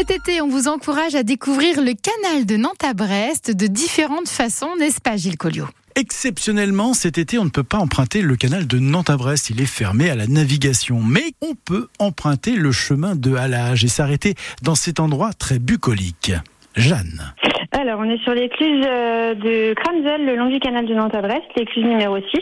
Cet été, on vous encourage à découvrir le canal de Nantes à Brest de différentes façons, n'est-ce pas Gilles Collio Exceptionnellement, cet été, on ne peut pas emprunter le canal de Nantes à Brest. Il est fermé à la navigation. Mais on peut emprunter le chemin de halage et s'arrêter dans cet endroit très bucolique. Jeanne. Alors, on est sur l'écluse euh, de Cramzel, le long du canal de Nantes à Brest, l'écluse numéro 6.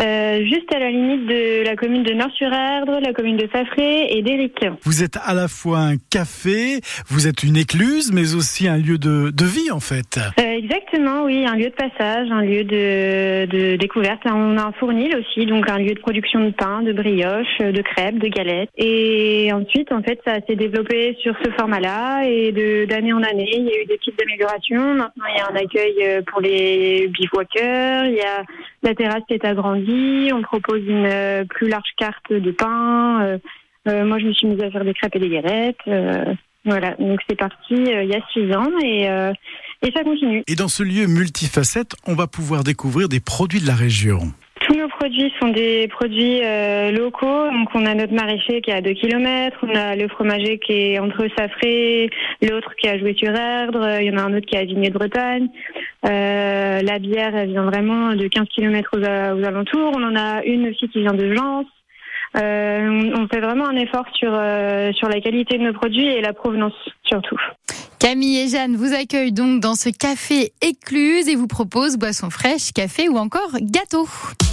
Euh, juste à la limite de la commune de Nord-sur-Erdre, la commune de Safré et d'Éric. Vous êtes à la fois un café, vous êtes une écluse, mais aussi un lieu de, de vie en fait. Euh, exactement, oui, un lieu de passage, un lieu de, de découverte. On a un fournil aussi, donc un lieu de production de pain, de brioche, de crêpes, de galettes. Et ensuite, en fait, ça s'est développé sur ce format-là et de d'année en année, il y a eu des petites améliorations. Maintenant, il y a un accueil euh, pour les bivouaqueurs, il y a la terrasse qui est agrandie, on propose une euh, plus large carte de pain. Euh, euh, moi, je me suis mise à faire des crêpes et des galettes. voilà, donc c'est parti il y a six ans et, et ça continue. Et dans ce lieu multifacette, on va pouvoir découvrir des produits de la région. Tous nos produits sont des produits locaux. Donc, on a notre maraîcher qui est à 2 km, on a le fromager qui est entre Safré, l'autre qui est à Joué-sur-Erdre, il y en a un autre qui est à Vigné de Bretagne. Euh, la bière, vient vraiment de 15 km aux, alentours. On en a une aussi qui vient de Jans. Euh, on fait vraiment un effort sur, euh, sur la qualité de nos produits et la provenance surtout. Camille et Jeanne vous accueillent donc dans ce café écluse et vous proposent boissons fraîches, café ou encore gâteau.